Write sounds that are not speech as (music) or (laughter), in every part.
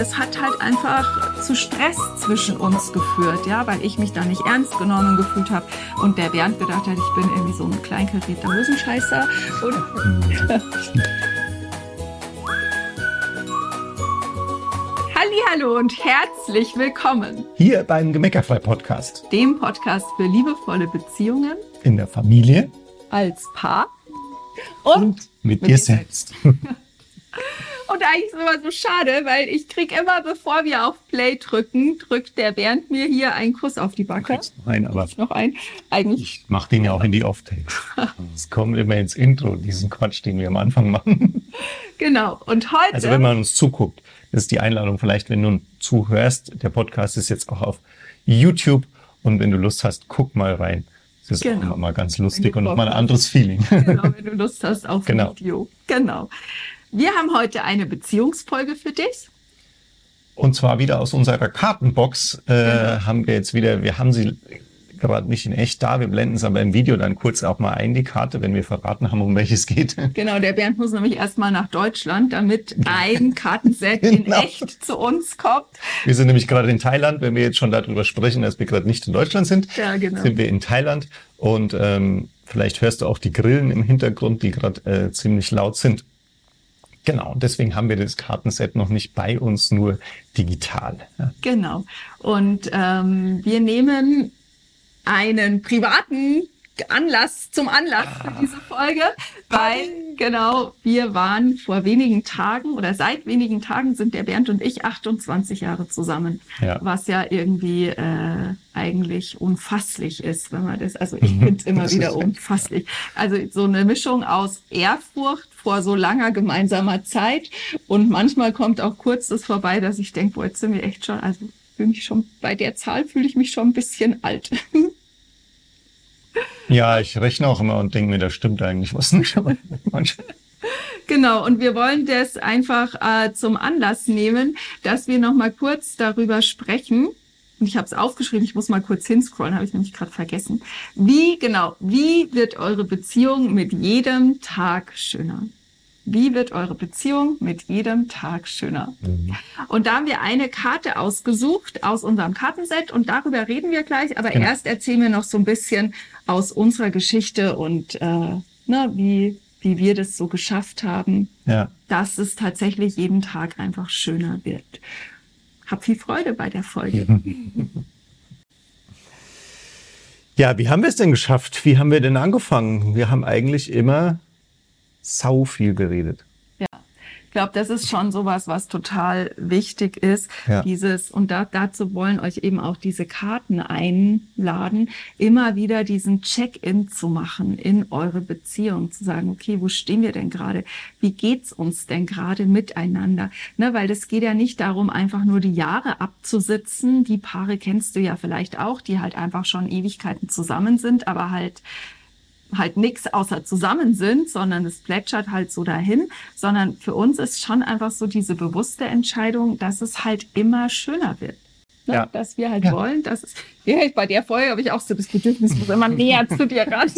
Es hat halt einfach zu Stress zwischen uns geführt, ja, weil ich mich da nicht ernst genommen gefühlt habe und der Bernd gedacht hat, ich bin irgendwie so ein kleinkarierter Hosenscheißer. (laughs) Hallo und herzlich willkommen. Hier beim Gemeckerfrei Podcast, dem Podcast für liebevolle Beziehungen. In der Familie, als Paar. Und, und mit, mit, dir selbst. (laughs) Und eigentlich ist es immer so schade, weil ich krieg immer, bevor wir auf Play drücken, drückt der Bernd mir hier einen Kuss auf die Backe. Noch einen, aber noch einen. Eigentlich. Ich mach den ja auch in die Off-Takes. (laughs) Es kommt immer ins Intro, diesen Quatsch, den wir am Anfang machen. Genau. Und heute. Also wenn man uns zuguckt, das ist die Einladung vielleicht, wenn du zuhörst. Der Podcast ist jetzt auch auf YouTube und wenn du Lust hast, guck mal rein. Das ist genau. auch mal ganz lustig und nochmal ein anderes Feeling. Genau, wenn du Lust hast auf (laughs) genau. Video. Genau. Wir haben heute eine Beziehungsfolge für dich. Und zwar wieder aus unserer Kartenbox äh, genau. haben wir jetzt wieder, wir haben sie gerade nicht in echt da, wir blenden es aber im Video dann kurz auch mal ein, die Karte, wenn wir verraten haben, um welches geht. Genau, der Bernd muss nämlich erstmal nach Deutschland, damit ein (laughs) Kartenset genau. in echt zu uns kommt. Wir sind nämlich gerade in Thailand, wenn wir jetzt schon darüber sprechen, dass wir gerade nicht in Deutschland sind, ja, genau. sind wir in Thailand und ähm, vielleicht hörst du auch die Grillen im Hintergrund, die gerade äh, ziemlich laut sind. Genau, deswegen haben wir das Kartenset noch nicht bei uns, nur digital. Ja. Genau. Und ähm, wir nehmen einen privaten Anlass zum Anlass für diese Folge, weil genau wir waren vor wenigen Tagen oder seit wenigen Tagen sind der Bernd und ich 28 Jahre zusammen, ja. was ja irgendwie äh, eigentlich unfasslich ist, wenn man das, also ich finde es immer wieder unfasslich. Also so eine Mischung aus Ehrfurcht vor so langer gemeinsamer Zeit und manchmal kommt auch kurz das vorbei, dass ich denke, boah, jetzt sind wir echt schon, also fühle mich schon bei der Zahl fühle ich mich schon ein bisschen alt. (laughs) Ja, ich rechne auch immer und denke mir, da stimmt eigentlich was nicht. Genau, und wir wollen das einfach äh, zum Anlass nehmen, dass wir noch mal kurz darüber sprechen. Und ich habe es aufgeschrieben, ich muss mal kurz hinscrollen, habe ich nämlich gerade vergessen. Wie genau, wie wird eure Beziehung mit jedem Tag schöner? Wie wird eure Beziehung mit jedem Tag schöner? Mhm. Und da haben wir eine Karte ausgesucht aus unserem Kartenset und darüber reden wir gleich. Aber genau. erst erzählen wir noch so ein bisschen aus unserer Geschichte und äh, na, wie, wie wir das so geschafft haben, ja. dass es tatsächlich jeden Tag einfach schöner wird. Hab viel Freude bei der Folge. (laughs) Ja, wie haben wir es denn geschafft? Wie haben wir denn angefangen? Wir haben eigentlich immer sau viel geredet. Ja, ich glaube, das ist schon sowas, was total wichtig ist. Ja. Dieses, und da, dazu wollen euch eben auch diese Karten einladen, immer wieder diesen Check-in zu machen in eure Beziehung, zu sagen, okay, wo stehen wir denn gerade? Wie geht's uns denn gerade miteinander? Ne, weil das geht ja nicht darum, einfach nur die Jahre abzusitzen. Die Paare kennst du ja vielleicht auch, die halt einfach schon Ewigkeiten zusammen sind, aber halt halt nichts außer zusammen sind, sondern es plätschert halt so dahin, sondern für uns ist schon einfach so diese bewusste Entscheidung, dass es halt immer schöner wird. Ne? Ja. Dass wir halt ja. wollen, dass es, ja, bei der Folge habe ich auch so das Bedürfnis, muss immer näher zu dir (laughs) ran.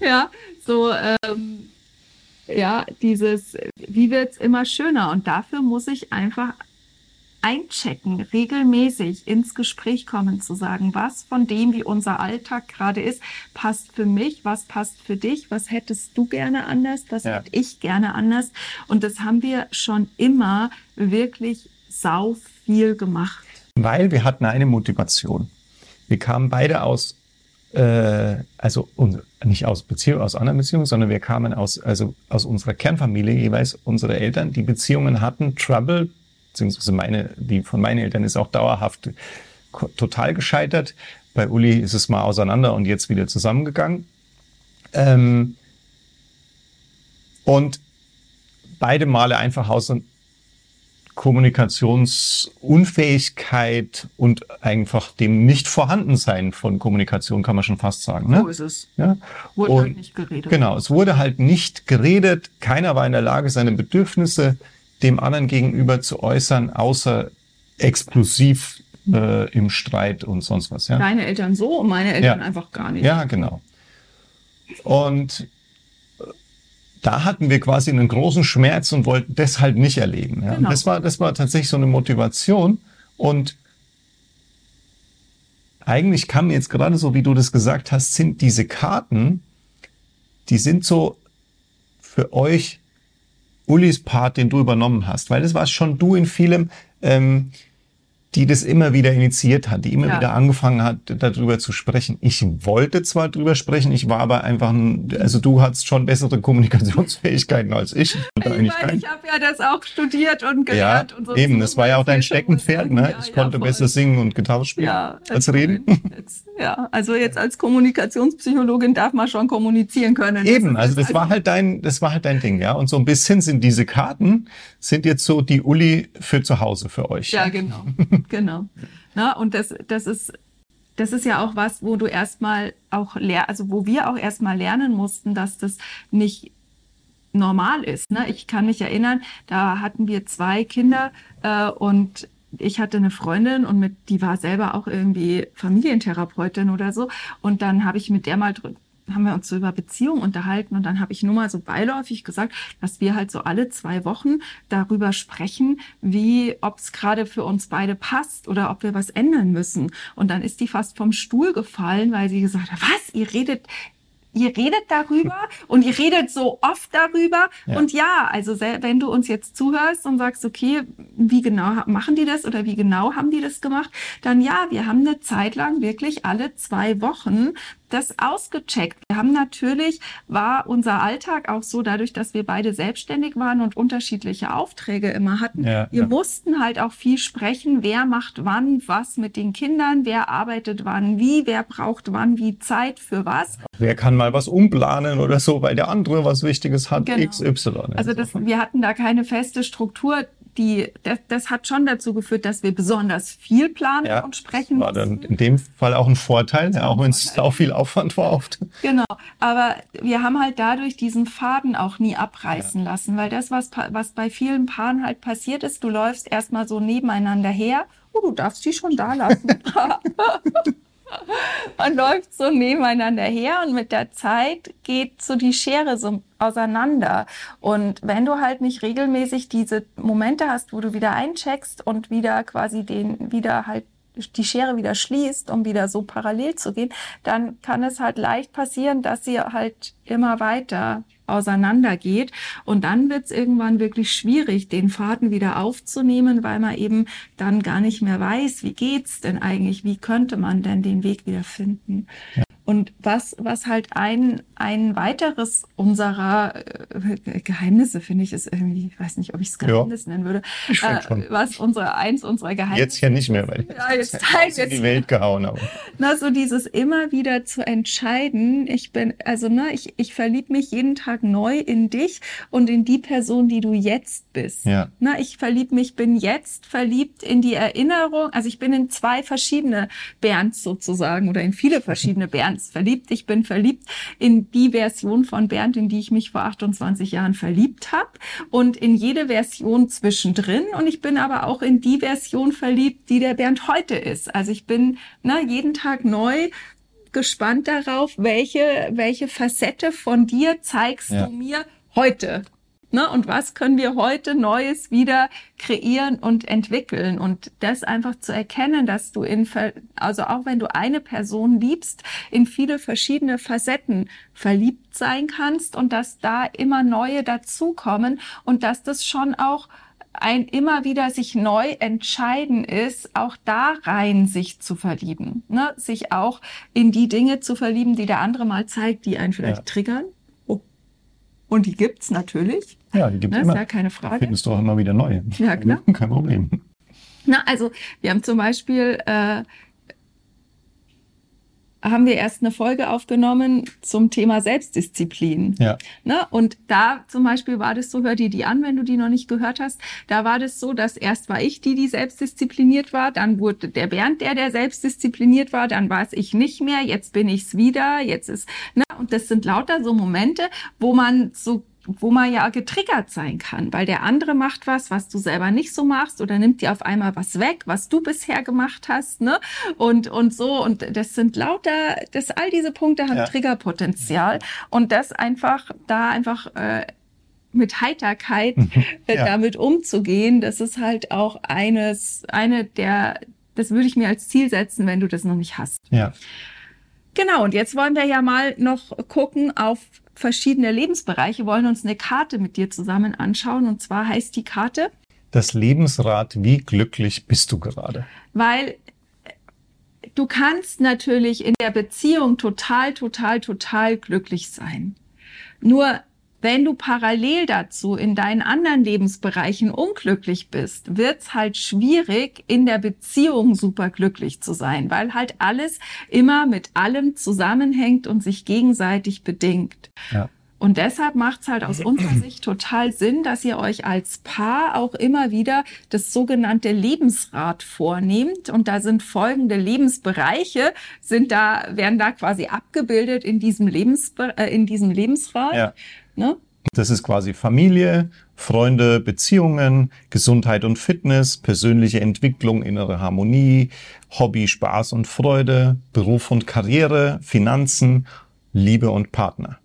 ja, so, ähm, ja, dieses, wie wird's immer schöner? Und dafür muss ich einfach einchecken, regelmäßig ins Gespräch kommen, zu sagen, was von dem, wie unser Alltag gerade ist, passt für mich, was passt für dich, was hättest du gerne anders, was ja. hätte ich gerne anders. Und das haben wir schon immer wirklich sau viel gemacht. Weil wir hatten eine Motivation. Wir kamen beide aus, äh, also nicht aus Beziehung, aus anderen Beziehungen, sondern wir kamen aus, also aus unserer Kernfamilie jeweils, unsere Eltern, die Beziehungen hatten, Trouble, beziehungsweise meine, die von meinen Eltern ist auch dauerhaft total gescheitert. Bei Uli ist es mal auseinander und jetzt wieder zusammengegangen. Ähm, und beide Male einfach aus Kommunikationsunfähigkeit und einfach dem Nicht-Vorhandensein von Kommunikation, kann man schon fast sagen. Ne? So ist es. Ja? Wurde und, halt nicht geredet. Genau, es wurde halt nicht geredet. Keiner war in der Lage, seine Bedürfnisse dem anderen gegenüber zu äußern, außer explosiv äh, im Streit und sonst was. Ja? Deine Eltern so und meine Eltern ja. einfach gar nicht. Ja, genau. Und da hatten wir quasi einen großen Schmerz und wollten deshalb nicht erleben. Ja? Genau. das war, das war tatsächlich so eine Motivation und eigentlich kam mir jetzt gerade so, wie du das gesagt hast, sind diese Karten, die sind so für euch Ulis Part, den du übernommen hast, weil das war schon du in vielem. Ähm, die das immer wieder initiiert hat, die immer ja. wieder angefangen hat, darüber zu sprechen. Ich wollte zwar darüber sprechen, ich war aber einfach ein, also du hattest schon bessere Kommunikationsfähigkeiten als ich. (laughs) Ich, meine, ich habe ja das auch studiert und gelernt ja, und so. Eben, das war ja auch dein Steckenpferd, ne? Ja, ich konnte besser singen und Gitarre spielen ja, als reden. Jetzt, ja, also jetzt als Kommunikationspsychologin darf man schon kommunizieren können. Eben, also das war halt dein, das war halt dein Ding, ja. Und so ein bisschen sind diese Karten, sind jetzt so die Uli für zu Hause für euch. Ja, genau. (laughs) genau. Na, und das, das ist, das ist ja auch was, wo du erstmal auch ler also wo wir auch erstmal lernen mussten, dass das nicht normal ist. Ne? Ich kann mich erinnern, da hatten wir zwei Kinder äh, und ich hatte eine Freundin und mit, die war selber auch irgendwie Familientherapeutin oder so. Und dann habe ich mit der mal haben wir uns so über Beziehungen unterhalten und dann habe ich nur mal so beiläufig gesagt, dass wir halt so alle zwei Wochen darüber sprechen, wie ob es gerade für uns beide passt oder ob wir was ändern müssen. Und dann ist die fast vom Stuhl gefallen, weil sie gesagt hat, was, ihr redet ihr redet darüber (laughs) und ihr redet so oft darüber. Ja. Und ja, also wenn du uns jetzt zuhörst und sagst, okay, wie genau machen die das oder wie genau haben die das gemacht, dann ja, wir haben eine Zeit lang wirklich alle zwei Wochen das ausgecheckt. Wir haben natürlich, war unser Alltag auch so, dadurch, dass wir beide selbstständig waren und unterschiedliche Aufträge immer hatten. Ja, wir ja. mussten halt auch viel sprechen, wer macht wann was mit den Kindern, wer arbeitet wann wie, wer braucht wann wie Zeit für was. Wer kann mal was umplanen oder so, weil der andere was Wichtiges hat, genau. XY. Also das, wir hatten da keine feste Struktur die, das, das hat schon dazu geführt, dass wir besonders viel planen ja, und sprechen war dann in dem Fall auch ein Vorteil, ja, auch wenn es auch viel Aufwand war oft. Genau, aber wir haben halt dadurch diesen Faden auch nie abreißen ja. lassen, weil das, was, was bei vielen Paaren halt passiert ist, du läufst erstmal so nebeneinander her, oh, du darfst die schon da lassen. (laughs) (laughs) man läuft so nebeneinander her und mit der Zeit geht so die Schere so auseinander. Und wenn du halt nicht regelmäßig diese Momente hast, wo du wieder eincheckst und wieder quasi den, wieder halt die Schere wieder schließt, um wieder so parallel zu gehen, dann kann es halt leicht passieren, dass sie halt immer weiter auseinandergeht. Und dann wird es irgendwann wirklich schwierig, den Faden wieder aufzunehmen, weil man eben dann gar nicht mehr weiß, wie geht's denn eigentlich, wie könnte man denn den Weg wieder finden. Ja. Und was, was halt ein, ein weiteres unserer äh, Geheimnisse, finde ich, ist irgendwie, ich weiß nicht, ob ich es Geheimnis ja. nennen würde, äh, was unsere, eins unserer Geheimnisse. Jetzt ja nicht mehr, weil ja, jetzt, jetzt in die Welt gehauen aber. Na, so dieses immer wieder zu entscheiden, ich bin, also, ne, ich, ich verliebe mich jeden Tag neu in dich und in die Person, die du jetzt bist. Ja. Na, ich verliebe mich, bin jetzt verliebt in die Erinnerung, also ich bin in zwei verschiedene Bernds sozusagen oder in viele verschiedene Bernds (laughs) Ernst verliebt. Ich bin verliebt in die Version von Bernd, in die ich mich vor 28 Jahren verliebt habe und in jede Version zwischendrin. Und ich bin aber auch in die Version verliebt, die der Bernd heute ist. Also ich bin ne, jeden Tag neu gespannt darauf, welche, welche Facette von dir zeigst ja. du mir heute. Ne? Und was können wir heute Neues wieder kreieren und entwickeln? Und das einfach zu erkennen, dass du in, also auch wenn du eine Person liebst, in viele verschiedene Facetten verliebt sein kannst und dass da immer neue dazukommen und dass das schon auch ein immer wieder sich neu entscheiden ist, auch da rein sich zu verlieben, ne? sich auch in die Dinge zu verlieben, die der andere mal zeigt, die einen vielleicht ja. triggern und die gibt's natürlich. Ja, die gibt's ne, immer. Ist ja keine Frage. Findest du auch immer wieder neue. Ja, klar. (laughs) Kein Problem. Na, also wir haben zum Beispiel äh, haben wir erst eine Folge aufgenommen zum Thema Selbstdisziplin. Ja. Ne? Und da zum Beispiel war das so, hör dir die an, wenn du die noch nicht gehört hast. Da war das so, dass erst war ich die, die selbstdiszipliniert war, dann wurde der Bernd der, der selbstdiszipliniert war, dann war es ich nicht mehr, jetzt bin ich's wieder, jetzt ist, ne? Und das sind lauter so Momente, wo man so wo man ja getriggert sein kann, weil der andere macht was, was du selber nicht so machst oder nimmt dir auf einmal was weg, was du bisher gemacht hast, ne? Und und so und das sind lauter, das all diese Punkte haben ja. Triggerpotenzial und das einfach da einfach äh, mit Heiterkeit äh, ja. damit umzugehen, das ist halt auch eines eine der das würde ich mir als Ziel setzen, wenn du das noch nicht hast. Ja. Genau, und jetzt wollen wir ja mal noch gucken auf verschiedene Lebensbereiche, wollen uns eine Karte mit dir zusammen anschauen. Und zwar heißt die Karte Das Lebensrad, wie glücklich bist du gerade? Weil du kannst natürlich in der Beziehung total, total, total glücklich sein. Nur wenn du parallel dazu in deinen anderen Lebensbereichen unglücklich bist, wird's halt schwierig, in der Beziehung super glücklich zu sein, weil halt alles immer mit allem zusammenhängt und sich gegenseitig bedingt. Ja. Und deshalb macht es halt aus unserer (clears throat) Sicht total Sinn, dass ihr euch als Paar auch immer wieder das sogenannte Lebensrad vornehmt. Und da sind folgende Lebensbereiche, sind da, werden da quasi abgebildet in diesem, Lebensbe äh, in diesem Lebensrad. Ja. Ne? Das ist quasi Familie, Freunde, Beziehungen, Gesundheit und Fitness, persönliche Entwicklung, innere Harmonie, Hobby, Spaß und Freude, Beruf und Karriere, Finanzen, Liebe und Partner.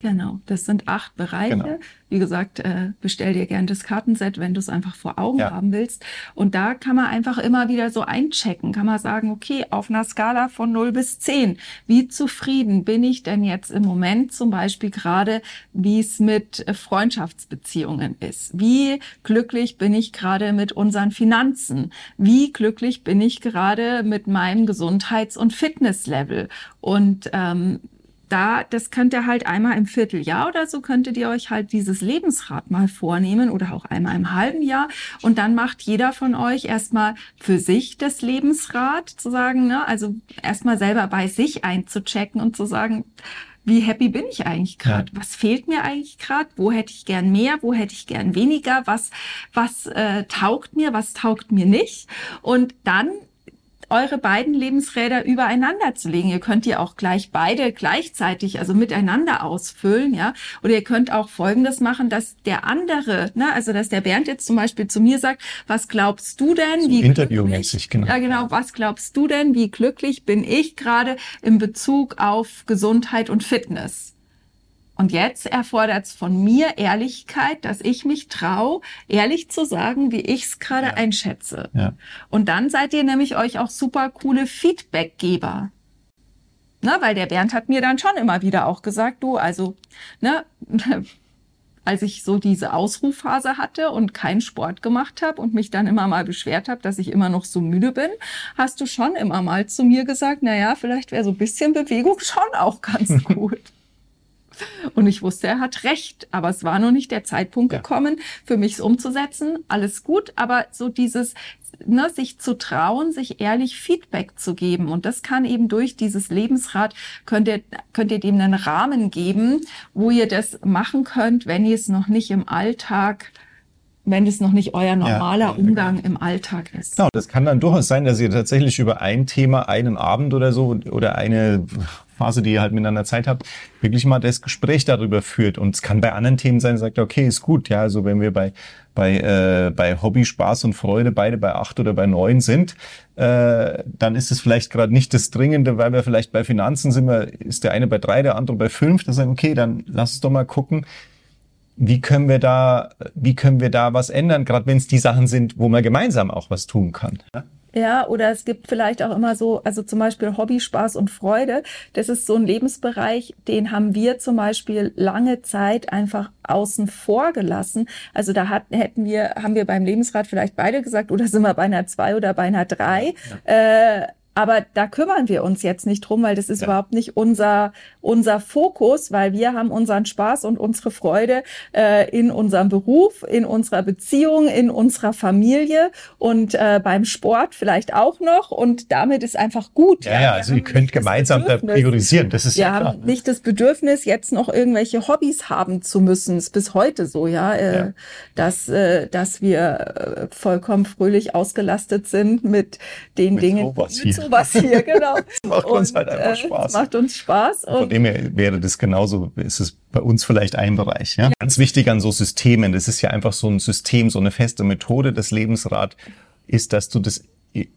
Genau, das sind acht Bereiche. Genau. Wie gesagt, äh, bestell dir gern das Kartenset, wenn du es einfach vor Augen ja. haben willst. Und da kann man einfach immer wieder so einchecken, kann man sagen, okay, auf einer Skala von 0 bis 10, wie zufrieden bin ich denn jetzt im Moment zum Beispiel gerade, wie es mit Freundschaftsbeziehungen ist? Wie glücklich bin ich gerade mit unseren Finanzen? Wie glücklich bin ich gerade mit meinem Gesundheits- und Fitnesslevel? Und ähm, da, das könnt ihr halt einmal im Vierteljahr oder so könntet ihr euch halt dieses Lebensrad mal vornehmen oder auch einmal im halben Jahr und dann macht jeder von euch erstmal für sich das Lebensrad zu sagen, ne, also erstmal selber bei sich einzuchecken und zu sagen, wie happy bin ich eigentlich gerade? Ja. Was fehlt mir eigentlich gerade? Wo hätte ich gern mehr? Wo hätte ich gern weniger? Was was äh, taugt mir? Was taugt mir nicht? Und dann eure beiden Lebensräder übereinander zu legen. Ihr könnt die auch gleich beide gleichzeitig, also miteinander ausfüllen, ja. Oder ihr könnt auch Folgendes machen, dass der andere, ne, also dass der Bernd jetzt zum Beispiel zu mir sagt, was glaubst du denn? So wie interviewmäßig, genau. Ja, genau. Was glaubst du denn? Wie glücklich bin ich gerade in Bezug auf Gesundheit und Fitness? Und jetzt erfordert es von mir Ehrlichkeit, dass ich mich traue, ehrlich zu sagen, wie ich es gerade ja. einschätze. Ja. Und dann seid ihr nämlich euch auch super coole Feedbackgeber. Ne, weil der Bernd hat mir dann schon immer wieder auch gesagt, du, also, ne, (laughs) als ich so diese Ausrufphase hatte und keinen Sport gemacht habe und mich dann immer mal beschwert habe, dass ich immer noch so müde bin, hast du schon immer mal zu mir gesagt, na ja, vielleicht wäre so ein bisschen Bewegung (laughs) schon auch ganz (laughs) gut. Und ich wusste, er hat recht, aber es war noch nicht der Zeitpunkt ja. gekommen, für mich es umzusetzen. Alles gut, aber so dieses, ne, sich zu trauen, sich ehrlich Feedback zu geben. Und das kann eben durch dieses Lebensrad, könnt ihr, könnt ihr dem einen Rahmen geben, wo ihr das machen könnt, wenn ihr es noch nicht im Alltag wenn es noch nicht euer normaler ja, Umgang im Alltag ist. Genau, das kann dann durchaus sein, dass ihr tatsächlich über ein Thema, einen Abend oder so oder eine Phase, die ihr halt miteinander Zeit habt, wirklich mal das Gespräch darüber führt. Und es kann bei anderen Themen sein, sagt, okay, ist gut, ja, also wenn wir bei bei äh, bei Hobby, Spaß und Freude beide bei acht oder bei neun sind, äh, dann ist es vielleicht gerade nicht das Dringende, weil wir vielleicht bei Finanzen sind, wir, ist der eine bei drei, der andere bei fünf. Das sagen, okay, dann lass uns doch mal gucken, wie können wir da, wie können wir da was ändern, gerade wenn es die Sachen sind, wo man gemeinsam auch was tun kann. Ja? Ja, oder es gibt vielleicht auch immer so, also zum Beispiel Hobby, Spaß und Freude. Das ist so ein Lebensbereich, den haben wir zum Beispiel lange Zeit einfach außen vor gelassen. Also da hatten, hätten wir, haben wir beim Lebensrat vielleicht beide gesagt, oder sind wir bei einer zwei oder bei einer drei. Ja. Äh, aber da kümmern wir uns jetzt nicht drum, weil das ist ja. überhaupt nicht unser, unser Fokus, weil wir haben unseren Spaß und unsere Freude äh, in unserem Beruf, in unserer Beziehung, in unserer Familie und äh, beim Sport vielleicht auch noch. Und damit ist einfach gut. Ja, ja, also ihr könnt gemeinsam da priorisieren. Das ist wir ja klar. haben nicht das Bedürfnis, jetzt noch irgendwelche Hobbys haben zu müssen. ist bis heute so, ja, äh, ja. dass, äh, dass wir äh, vollkommen fröhlich ausgelastet sind mit den mit Dingen. Mit sowas hier, genau. (laughs) Es macht und, uns halt einfach äh, Spaß. macht uns Spaß. Und von dem her wäre das genauso, ist es bei uns vielleicht ein Bereich. Ja? ja? Ganz wichtig an so Systemen, das ist ja einfach so ein System, so eine feste Methode des Lebensrat, ist, dass du das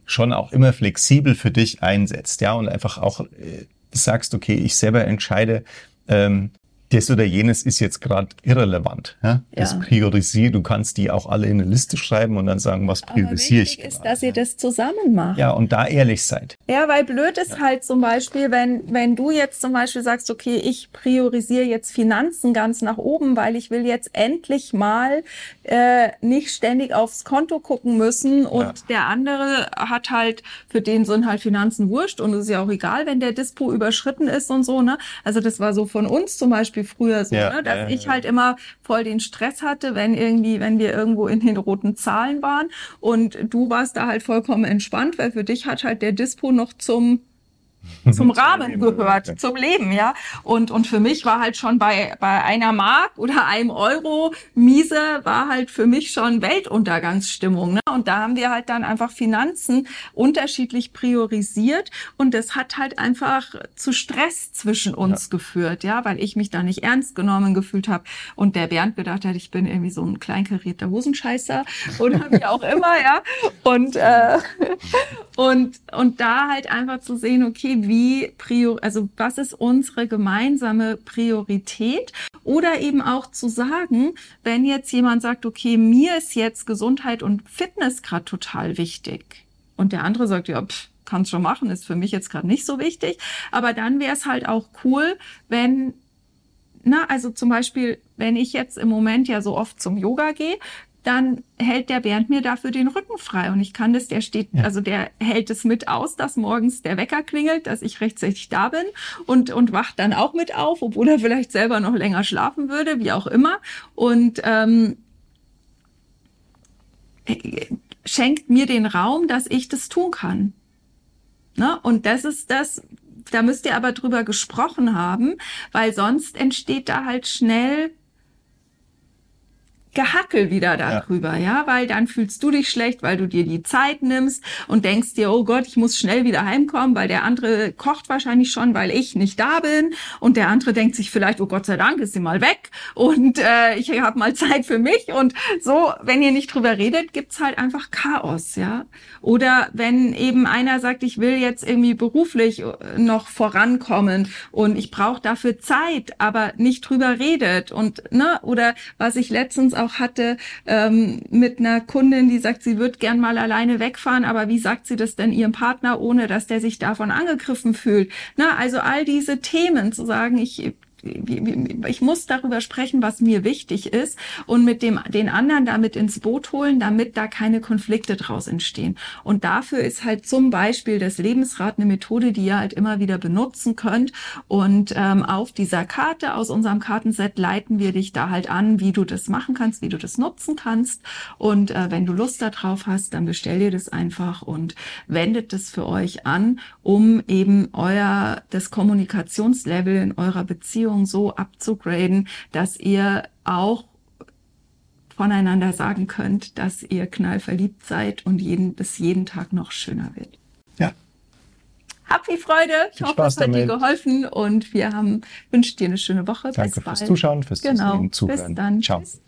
schon auch immer flexibel für dich einsetzt, ja, und einfach auch äh, sagst, okay, ich selber entscheide, ähm, das oder jenes ist jetzt gerade irrelevant. Ja? Das ja. priorisiert, du kannst die auch alle in eine Liste schreiben und dann sagen, was priorisiere ich. Wichtig ist, dass ihr das zusammen macht. Ja, und da ehrlich seid. Ja, weil blöd ist ja. halt zum Beispiel, wenn, wenn du jetzt zum Beispiel sagst, okay, ich priorisiere jetzt Finanzen ganz nach oben, weil ich will jetzt endlich mal äh, nicht ständig aufs Konto gucken müssen und ja. der andere hat halt, für den sind halt Finanzen wurscht und es ist ja auch egal, wenn der Dispo überschritten ist und so, ne? Also das war so von uns zum Beispiel Beispiel früher so, ja, ne? dass äh, ich halt immer voll den Stress hatte, wenn irgendwie, wenn wir irgendwo in den roten Zahlen waren und du warst da halt vollkommen entspannt, weil für dich hat halt der Dispo noch zum zum Rahmen gehört, zum Leben, ja. Und, und für mich war halt schon bei, bei einer Mark oder einem Euro miese, war halt für mich schon Weltuntergangsstimmung. Ne? Und da haben wir halt dann einfach Finanzen unterschiedlich priorisiert und das hat halt einfach zu Stress zwischen uns ja. geführt, ja, weil ich mich da nicht ernst genommen gefühlt habe und der Bernd gedacht hat, ich bin irgendwie so ein kleinkarierter Hosenscheißer oder wie auch immer, ja. Und, äh, (laughs) und, und da halt einfach zu sehen, okay, wie prior, also was ist unsere gemeinsame Priorität? Oder eben auch zu sagen, wenn jetzt jemand sagt, okay, mir ist jetzt Gesundheit und Fitness gerade total wichtig. Und der andere sagt, ja, pff, kannst schon machen, ist für mich jetzt gerade nicht so wichtig. Aber dann wäre es halt auch cool, wenn na, also zum Beispiel, wenn ich jetzt im Moment ja so oft zum Yoga gehe, dann hält der Bernd mir dafür den Rücken frei und ich kann das, der steht, ja. also der hält es mit aus, dass morgens der Wecker klingelt, dass ich rechtzeitig da bin und, und wacht dann auch mit auf, obwohl er vielleicht selber noch länger schlafen würde, wie auch immer und ähm, schenkt mir den Raum, dass ich das tun kann. Ne? Und das ist das, da müsst ihr aber drüber gesprochen haben, weil sonst entsteht da halt schnell Gehackel wieder darüber, ja. ja, weil dann fühlst du dich schlecht, weil du dir die Zeit nimmst und denkst dir, oh Gott, ich muss schnell wieder heimkommen, weil der andere kocht wahrscheinlich schon, weil ich nicht da bin und der andere denkt sich vielleicht, oh Gott sei Dank, ist sie mal weg und äh, ich habe mal Zeit für mich und so, wenn ihr nicht drüber redet, gibt's halt einfach Chaos, ja. Oder wenn eben einer sagt, ich will jetzt irgendwie beruflich äh, noch vorankommen und ich brauche dafür Zeit, aber nicht drüber redet und ne, oder was ich letztens auch hatte ähm, mit einer Kundin, die sagt, sie wird gern mal alleine wegfahren, aber wie sagt sie das denn ihrem Partner, ohne dass der sich davon angegriffen fühlt? Na, also all diese Themen zu sagen, ich ich muss darüber sprechen, was mir wichtig ist und mit dem, den anderen damit ins Boot holen, damit da keine Konflikte draus entstehen. Und dafür ist halt zum Beispiel das Lebensrad eine Methode, die ihr halt immer wieder benutzen könnt. Und ähm, auf dieser Karte aus unserem Kartenset leiten wir dich da halt an, wie du das machen kannst, wie du das nutzen kannst. Und äh, wenn du Lust darauf hast, dann bestell dir das einfach und wendet das für euch an, um eben euer, das Kommunikationslevel in eurer Beziehung Beziehung so abzugraden, dass ihr auch voneinander sagen könnt, dass ihr knallverliebt seid und jeden, das jeden Tag noch schöner wird. Ja. Hab viel Freude. Ich viel hoffe, es hat dir geholfen und wir haben, wünsche dir eine schöne Woche. Danke fürs Zuschauen, fürs genau. Zuhören. Bis dann. Ciao. Tschüss.